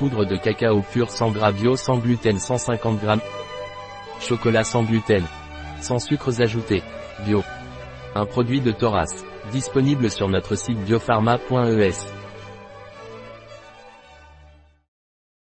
poudre de cacao pur sans bio sans gluten 150 g. Chocolat sans gluten. Sans sucres ajoutés. Bio. Un produit de Thoras. Disponible sur notre site biopharma.es.